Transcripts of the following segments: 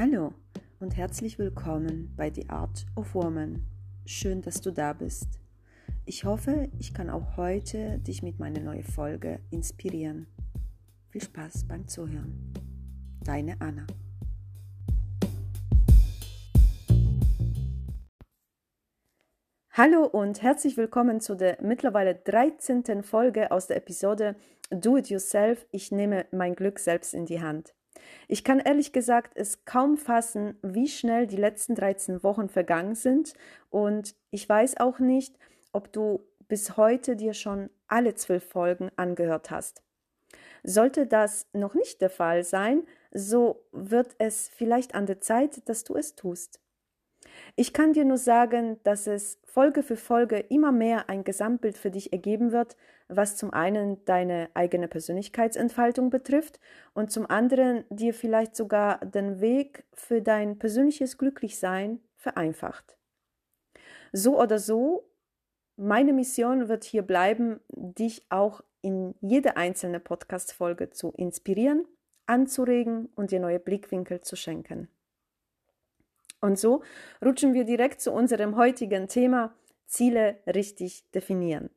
Hallo und herzlich willkommen bei The Art of Woman. Schön, dass du da bist. Ich hoffe, ich kann auch heute dich mit meiner neuen Folge inspirieren. Viel Spaß beim Zuhören. Deine Anna. Hallo und herzlich willkommen zu der mittlerweile 13. Folge aus der Episode Do It Yourself. Ich nehme mein Glück selbst in die Hand. Ich kann ehrlich gesagt es kaum fassen, wie schnell die letzten 13 Wochen vergangen sind und ich weiß auch nicht, ob du bis heute dir schon alle zwölf Folgen angehört hast. Sollte das noch nicht der Fall sein, so wird es vielleicht an der Zeit, dass du es tust. Ich kann dir nur sagen, dass es Folge für Folge immer mehr ein Gesamtbild für dich ergeben wird, was zum einen deine eigene Persönlichkeitsentfaltung betrifft und zum anderen dir vielleicht sogar den Weg für dein persönliches Glücklichsein vereinfacht. So oder so, meine Mission wird hier bleiben, dich auch in jede einzelne Podcast-Folge zu inspirieren, anzuregen und dir neue Blickwinkel zu schenken. Und so rutschen wir direkt zu unserem heutigen Thema Ziele richtig definieren.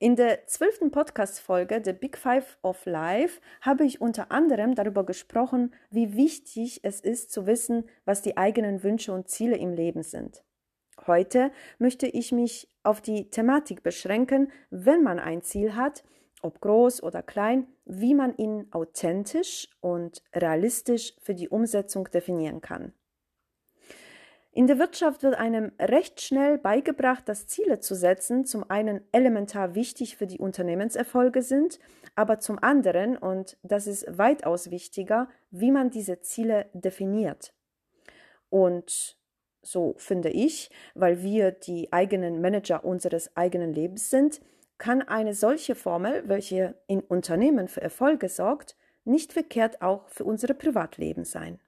In der zwölften Podcast-Folge The Big Five of Life habe ich unter anderem darüber gesprochen, wie wichtig es ist zu wissen, was die eigenen Wünsche und Ziele im Leben sind. Heute möchte ich mich auf die Thematik beschränken, wenn man ein Ziel hat, ob groß oder klein, wie man ihn authentisch und realistisch für die Umsetzung definieren kann. In der Wirtschaft wird einem recht schnell beigebracht, dass Ziele zu setzen zum einen elementar wichtig für die Unternehmenserfolge sind, aber zum anderen, und das ist weitaus wichtiger, wie man diese Ziele definiert. Und so finde ich, weil wir die eigenen Manager unseres eigenen Lebens sind, kann eine solche Formel, welche in Unternehmen für Erfolge sorgt, nicht verkehrt auch für unsere Privatleben sein.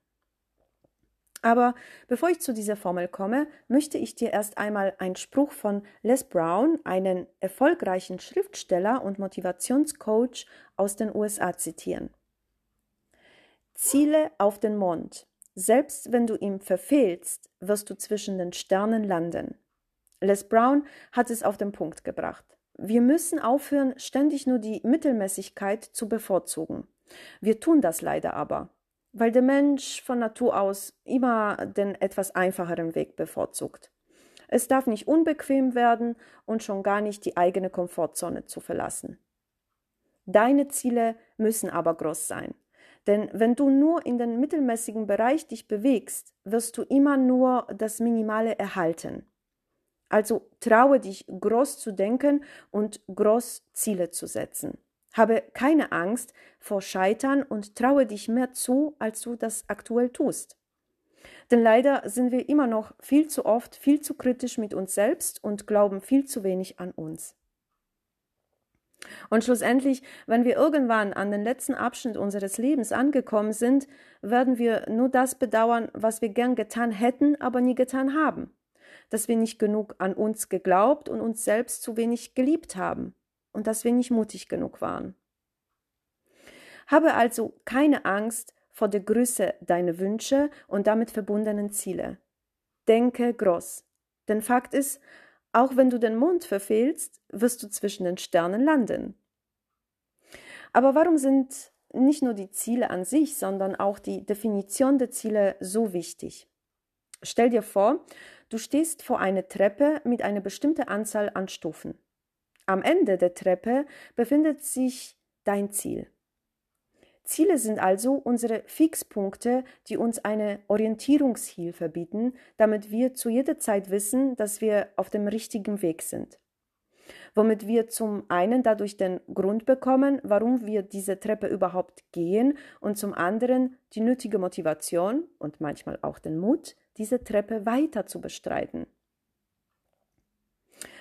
Aber bevor ich zu dieser Formel komme, möchte ich dir erst einmal einen Spruch von Les Brown, einen erfolgreichen Schriftsteller und Motivationscoach aus den USA zitieren. Ziele auf den Mond. Selbst wenn du ihn verfehlst, wirst du zwischen den Sternen landen. Les Brown hat es auf den Punkt gebracht. Wir müssen aufhören, ständig nur die Mittelmäßigkeit zu bevorzugen. Wir tun das leider aber weil der Mensch von Natur aus immer den etwas einfacheren Weg bevorzugt. Es darf nicht unbequem werden und schon gar nicht die eigene Komfortzone zu verlassen. Deine Ziele müssen aber groß sein. Denn wenn du nur in den mittelmäßigen Bereich dich bewegst, wirst du immer nur das Minimale erhalten. Also traue dich, groß zu denken und groß Ziele zu setzen. Habe keine Angst vor Scheitern und traue dich mehr zu, als du das aktuell tust. Denn leider sind wir immer noch viel zu oft viel zu kritisch mit uns selbst und glauben viel zu wenig an uns. Und schlussendlich, wenn wir irgendwann an den letzten Abschnitt unseres Lebens angekommen sind, werden wir nur das bedauern, was wir gern getan hätten, aber nie getan haben. Dass wir nicht genug an uns geglaubt und uns selbst zu wenig geliebt haben und dass wir nicht mutig genug waren. Habe also keine Angst vor der Größe deiner Wünsche und damit verbundenen Ziele. Denke groß. Denn Fakt ist, auch wenn du den Mond verfehlst, wirst du zwischen den Sternen landen. Aber warum sind nicht nur die Ziele an sich, sondern auch die Definition der Ziele so wichtig? Stell dir vor, du stehst vor einer Treppe mit einer bestimmten Anzahl an Stufen. Am Ende der Treppe befindet sich dein Ziel. Ziele sind also unsere Fixpunkte, die uns eine Orientierungshilfe bieten, damit wir zu jeder Zeit wissen, dass wir auf dem richtigen Weg sind. Womit wir zum einen dadurch den Grund bekommen, warum wir diese Treppe überhaupt gehen und zum anderen die nötige Motivation und manchmal auch den Mut, diese Treppe weiter zu bestreiten.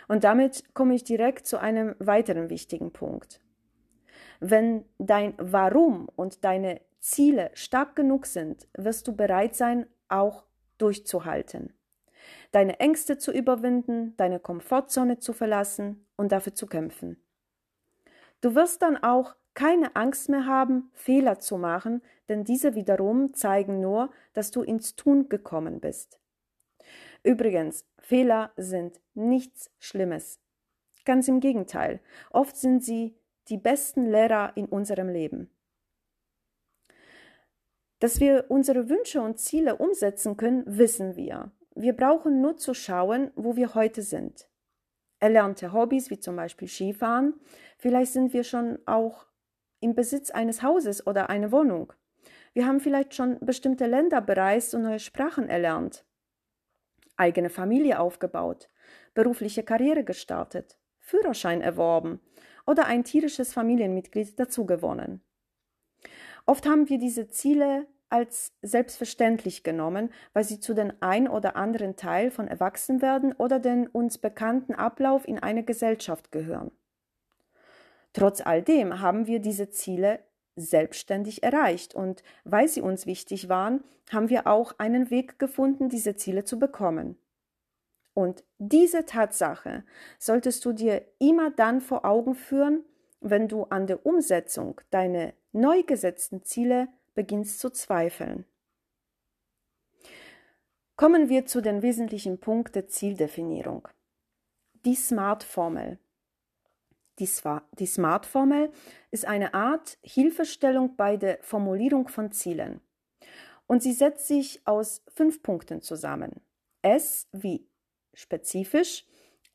Und damit komme ich direkt zu einem weiteren wichtigen Punkt. Wenn dein Warum und deine Ziele stark genug sind, wirst du bereit sein, auch durchzuhalten. Deine Ängste zu überwinden, deine Komfortzone zu verlassen und dafür zu kämpfen. Du wirst dann auch keine Angst mehr haben, Fehler zu machen, denn diese wiederum zeigen nur, dass du ins Tun gekommen bist. Übrigens, Fehler sind nichts Schlimmes. Ganz im Gegenteil, oft sind sie die besten Lehrer in unserem Leben. Dass wir unsere Wünsche und Ziele umsetzen können, wissen wir. Wir brauchen nur zu schauen, wo wir heute sind. Erlernte Hobbys wie zum Beispiel Skifahren, vielleicht sind wir schon auch im Besitz eines Hauses oder einer Wohnung. Wir haben vielleicht schon bestimmte Länder bereist und neue Sprachen erlernt, eigene Familie aufgebaut, berufliche Karriere gestartet, Führerschein erworben oder ein tierisches Familienmitglied dazugewonnen. Oft haben wir diese Ziele als selbstverständlich genommen, weil sie zu den ein oder anderen Teil von Erwachsenwerden oder den uns bekannten Ablauf in eine Gesellschaft gehören. Trotz all dem haben wir diese Ziele selbstständig erreicht und weil sie uns wichtig waren, haben wir auch einen Weg gefunden, diese Ziele zu bekommen. Und diese Tatsache solltest du dir immer dann vor Augen führen, wenn du an der Umsetzung deiner neu gesetzten Ziele beginnst zu zweifeln. Kommen wir zu den wesentlichen Punkten der Zieldefinierung. Die SMART-Formel. Die, die SMART-Formel ist eine Art Hilfestellung bei der Formulierung von Zielen. Und sie setzt sich aus fünf Punkten zusammen. S wie spezifisch,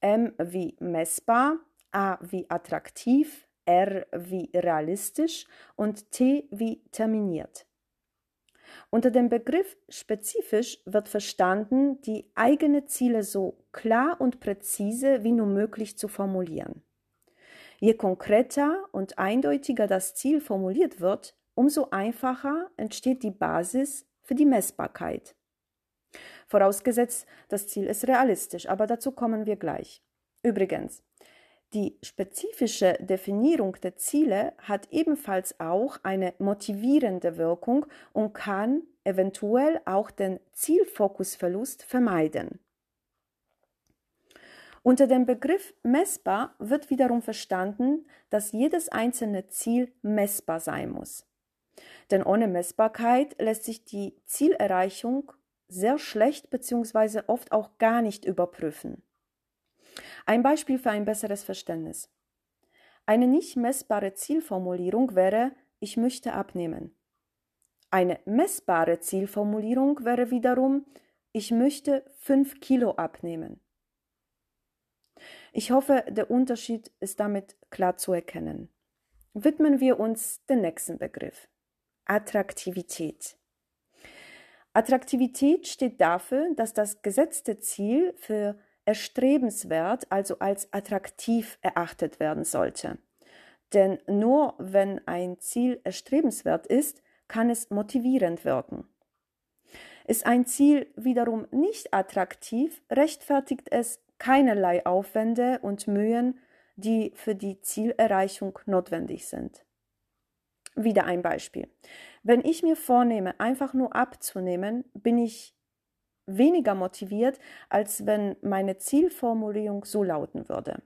M wie messbar, A wie attraktiv, R wie realistisch und T wie terminiert. Unter dem Begriff spezifisch wird verstanden, die eigenen Ziele so klar und präzise wie nur möglich zu formulieren. Je konkreter und eindeutiger das Ziel formuliert wird, umso einfacher entsteht die Basis für die Messbarkeit. Vorausgesetzt, das Ziel ist realistisch, aber dazu kommen wir gleich. Übrigens, die spezifische Definierung der Ziele hat ebenfalls auch eine motivierende Wirkung und kann eventuell auch den Zielfokusverlust vermeiden. Unter dem Begriff messbar wird wiederum verstanden, dass jedes einzelne Ziel messbar sein muss. Denn ohne Messbarkeit lässt sich die Zielerreichung sehr schlecht bzw. oft auch gar nicht überprüfen. Ein Beispiel für ein besseres Verständnis. Eine nicht messbare Zielformulierung wäre, ich möchte abnehmen. Eine messbare Zielformulierung wäre wiederum, ich möchte 5 Kilo abnehmen. Ich hoffe, der Unterschied ist damit klar zu erkennen. Widmen wir uns dem nächsten Begriff. Attraktivität. Attraktivität steht dafür, dass das gesetzte Ziel für erstrebenswert, also als attraktiv erachtet werden sollte. Denn nur wenn ein Ziel erstrebenswert ist, kann es motivierend wirken. Ist ein Ziel wiederum nicht attraktiv, rechtfertigt es keinerlei Aufwände und Mühen, die für die Zielerreichung notwendig sind. Wieder ein Beispiel. Wenn ich mir vornehme, einfach nur abzunehmen, bin ich weniger motiviert, als wenn meine Zielformulierung so lauten würde.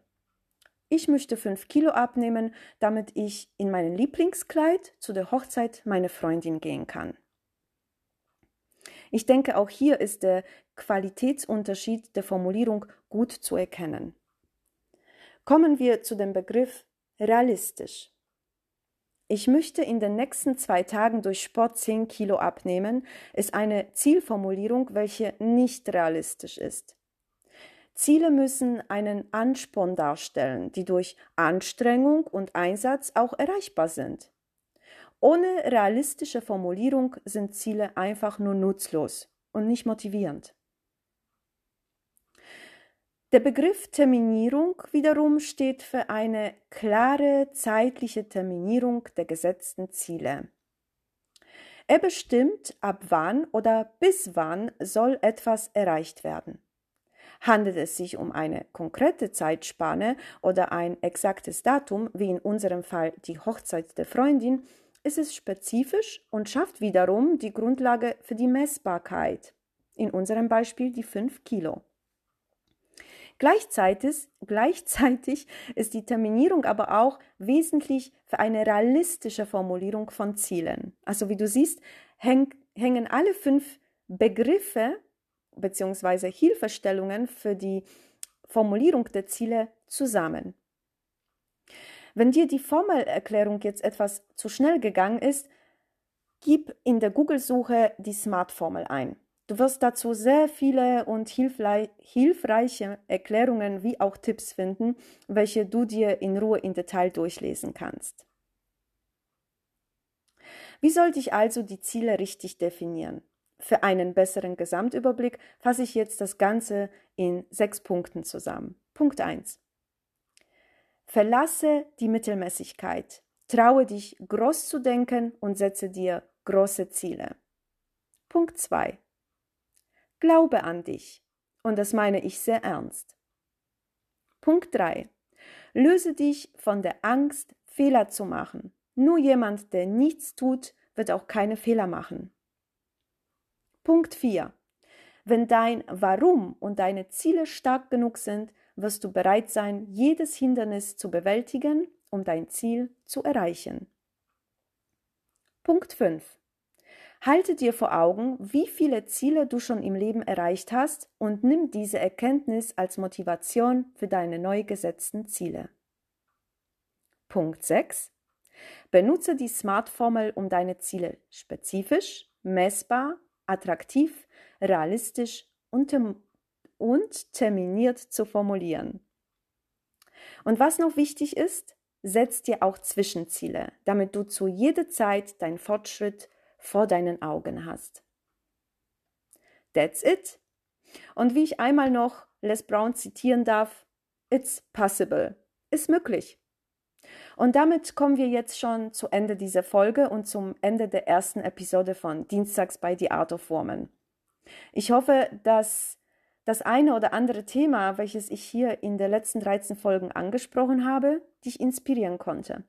Ich möchte fünf Kilo abnehmen, damit ich in meinem Lieblingskleid zu der Hochzeit meiner Freundin gehen kann. Ich denke, auch hier ist der Qualitätsunterschied der Formulierung gut zu erkennen. Kommen wir zu dem Begriff realistisch. Ich möchte in den nächsten zwei Tagen durch Sport 10 Kilo abnehmen, ist eine Zielformulierung, welche nicht realistisch ist. Ziele müssen einen Ansporn darstellen, die durch Anstrengung und Einsatz auch erreichbar sind. Ohne realistische Formulierung sind Ziele einfach nur nutzlos und nicht motivierend. Der Begriff Terminierung wiederum steht für eine klare zeitliche Terminierung der gesetzten Ziele. Er bestimmt, ab wann oder bis wann soll etwas erreicht werden. Handelt es sich um eine konkrete Zeitspanne oder ein exaktes Datum, wie in unserem Fall die Hochzeit der Freundin, ist es spezifisch und schafft wiederum die Grundlage für die Messbarkeit. In unserem Beispiel die 5 Kilo. Gleichzeitig, gleichzeitig ist die Terminierung aber auch wesentlich für eine realistische Formulierung von Zielen. Also wie du siehst, häng, hängen alle fünf Begriffe bzw. Hilfestellungen für die Formulierung der Ziele zusammen. Wenn dir die Formelerklärung jetzt etwas zu schnell gegangen ist, gib in der Google-Suche die Smart-Formel ein. Du wirst dazu sehr viele und hilfreiche Erklärungen wie auch Tipps finden, welche du dir in Ruhe in Detail durchlesen kannst. Wie sollte ich also die Ziele richtig definieren? Für einen besseren Gesamtüberblick fasse ich jetzt das Ganze in sechs Punkten zusammen. Punkt 1. Verlasse die Mittelmäßigkeit. Traue dich, groß zu denken und setze dir große Ziele. Punkt 2. Glaube an dich. Und das meine ich sehr ernst. Punkt 3. Löse dich von der Angst, Fehler zu machen. Nur jemand, der nichts tut, wird auch keine Fehler machen. Punkt 4. Wenn dein Warum und deine Ziele stark genug sind, wirst du bereit sein, jedes Hindernis zu bewältigen, um dein Ziel zu erreichen. Punkt 5. Halte dir vor Augen, wie viele Ziele du schon im Leben erreicht hast und nimm diese Erkenntnis als Motivation für deine neu gesetzten Ziele. Punkt 6. Benutze die SMART-Formel, um deine Ziele spezifisch, messbar, attraktiv, realistisch und, und terminiert zu formulieren. Und was noch wichtig ist, setz dir auch Zwischenziele, damit du zu jeder Zeit deinen Fortschritt vor deinen Augen hast. That's it. Und wie ich einmal noch Les Brown zitieren darf, It's possible. Ist möglich. Und damit kommen wir jetzt schon zu Ende dieser Folge und zum Ende der ersten Episode von Dienstags bei The Art of Woman. Ich hoffe, dass das eine oder andere Thema, welches ich hier in den letzten 13 Folgen angesprochen habe, dich inspirieren konnte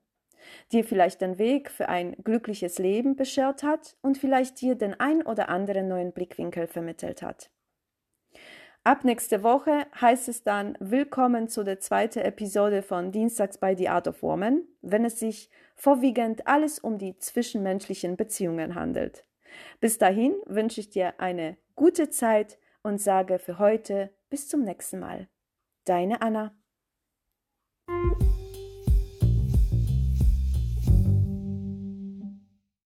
dir vielleicht den Weg für ein glückliches Leben beschert hat und vielleicht dir den ein oder anderen neuen Blickwinkel vermittelt hat. Ab nächste Woche heißt es dann Willkommen zu der zweiten Episode von Dienstags bei The Art of Woman, wenn es sich vorwiegend alles um die zwischenmenschlichen Beziehungen handelt. Bis dahin wünsche ich dir eine gute Zeit und sage für heute bis zum nächsten Mal. Deine Anna.